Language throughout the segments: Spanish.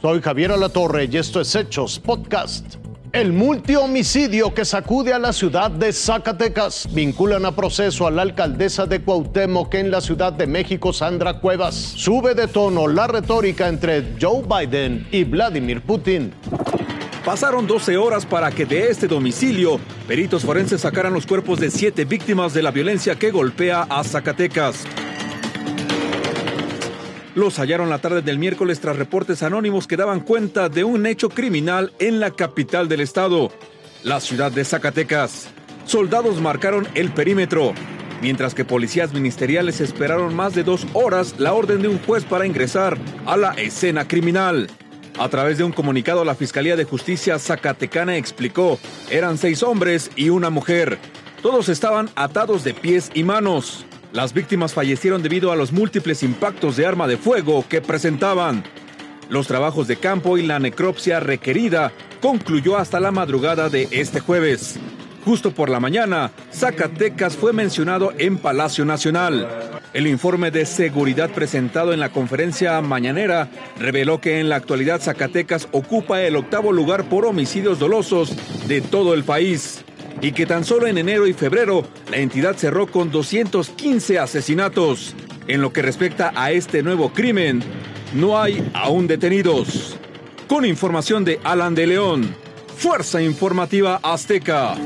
Soy Javier Alatorre y esto es Hechos Podcast. El multihomicidio que sacude a la ciudad de Zacatecas vinculan a proceso a la alcaldesa de Cuauhtémoc en la Ciudad de México, Sandra Cuevas. Sube de tono la retórica entre Joe Biden y Vladimir Putin. Pasaron 12 horas para que de este domicilio peritos forenses sacaran los cuerpos de siete víctimas de la violencia que golpea a Zacatecas. Los hallaron la tarde del miércoles tras reportes anónimos que daban cuenta de un hecho criminal en la capital del estado, la ciudad de Zacatecas. Soldados marcaron el perímetro, mientras que policías ministeriales esperaron más de dos horas la orden de un juez para ingresar a la escena criminal. A través de un comunicado, la Fiscalía de Justicia Zacatecana explicó, eran seis hombres y una mujer. Todos estaban atados de pies y manos. Las víctimas fallecieron debido a los múltiples impactos de arma de fuego que presentaban. Los trabajos de campo y la necropsia requerida concluyó hasta la madrugada de este jueves. Justo por la mañana, Zacatecas fue mencionado en Palacio Nacional. El informe de seguridad presentado en la conferencia mañanera reveló que en la actualidad Zacatecas ocupa el octavo lugar por homicidios dolosos de todo el país y que tan solo en enero y febrero la entidad cerró con 215 asesinatos. En lo que respecta a este nuevo crimen, no hay aún detenidos. Con información de Alan de León, Fuerza Informativa Azteca.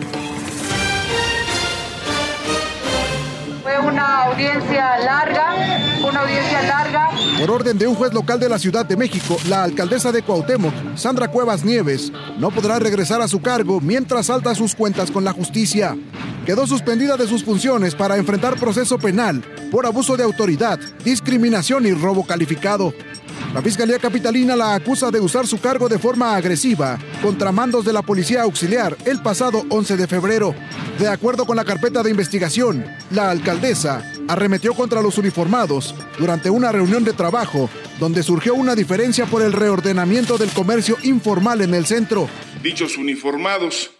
Una audiencia larga, una audiencia larga. Por orden de un juez local de la Ciudad de México, la alcaldesa de Cuauhtémoc, Sandra Cuevas Nieves, no podrá regresar a su cargo mientras salta sus cuentas con la justicia. Quedó suspendida de sus funciones para enfrentar proceso penal por abuso de autoridad, discriminación y robo calificado. La Fiscalía Capitalina la acusa de usar su cargo de forma agresiva contra mandos de la Policía Auxiliar el pasado 11 de febrero. De acuerdo con la carpeta de investigación, la alcaldesa arremetió contra los uniformados durante una reunión de trabajo donde surgió una diferencia por el reordenamiento del comercio informal en el centro. Dichos uniformados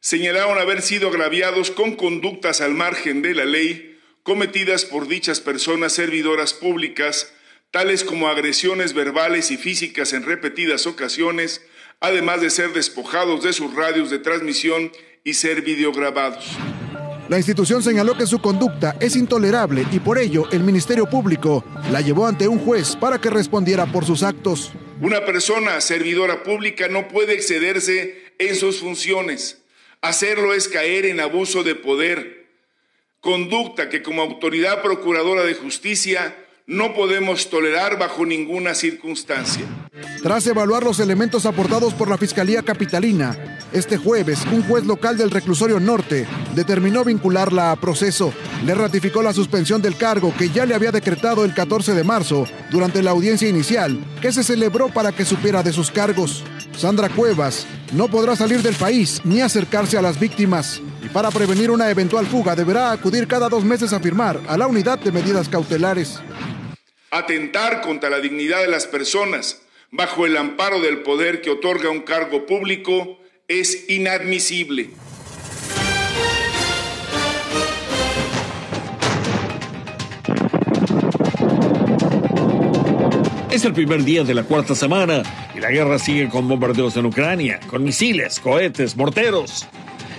señalaron haber sido agraviados con conductas al margen de la ley cometidas por dichas personas servidoras públicas tales como agresiones verbales y físicas en repetidas ocasiones, además de ser despojados de sus radios de transmisión y ser videograbados. La institución señaló que su conducta es intolerable y por ello el Ministerio Público la llevó ante un juez para que respondiera por sus actos. Una persona servidora pública no puede excederse en sus funciones. Hacerlo es caer en abuso de poder, conducta que como autoridad procuradora de justicia no podemos tolerar bajo ninguna circunstancia. Tras evaluar los elementos aportados por la Fiscalía Capitalina, este jueves un juez local del reclusorio norte determinó vincularla a proceso. Le ratificó la suspensión del cargo que ya le había decretado el 14 de marzo durante la audiencia inicial que se celebró para que supiera de sus cargos. Sandra Cuevas no podrá salir del país ni acercarse a las víctimas y para prevenir una eventual fuga deberá acudir cada dos meses a firmar a la unidad de medidas cautelares. Atentar contra la dignidad de las personas bajo el amparo del poder que otorga un cargo público es inadmisible. Es el primer día de la cuarta semana y la guerra sigue con bombardeos en Ucrania, con misiles, cohetes, morteros.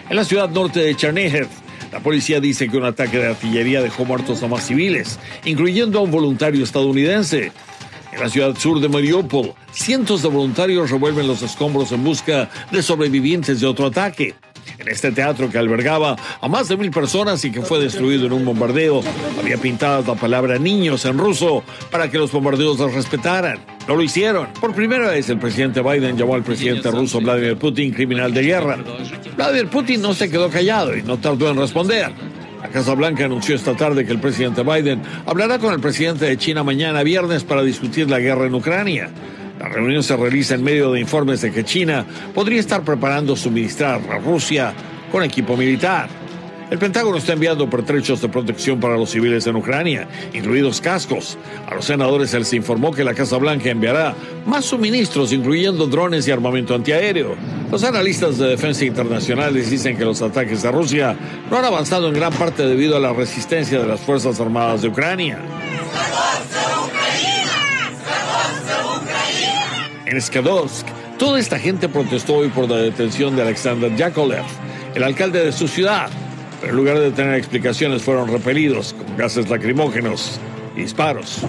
En la ciudad norte de Chernihiv, la policía dice que un ataque de artillería dejó muertos a más civiles, incluyendo a un voluntario estadounidense. En la ciudad sur de Mariupol, cientos de voluntarios revuelven los escombros en busca de sobrevivientes de otro ataque. En este teatro que albergaba a más de mil personas y que fue destruido en un bombardeo, había pintado la palabra niños en ruso para que los bombardeos los respetaran. No lo hicieron. Por primera vez el presidente Biden llamó al presidente ruso Vladimir Putin criminal de guerra. Vladimir Putin no se quedó callado y no tardó en responder. La Casa Blanca anunció esta tarde que el presidente Biden hablará con el presidente de China mañana viernes para discutir la guerra en Ucrania. La reunión se realiza en medio de informes de que China podría estar preparando suministrar a Rusia con equipo militar. El Pentágono está enviando pertrechos de protección para los civiles en Ucrania, incluidos cascos. A los senadores se informó que la Casa Blanca enviará más suministros, incluyendo drones y armamento antiaéreo. Los analistas de defensa internacionales dicen que los ataques a Rusia no han avanzado en gran parte debido a la resistencia de las Fuerzas Armadas de Ucrania. En Skadovsk. Toda esta gente protestó hoy por la detención de Alexander Yakolev, el alcalde de su ciudad, pero en lugar de tener explicaciones fueron repelidos con gases lacrimógenos y disparos.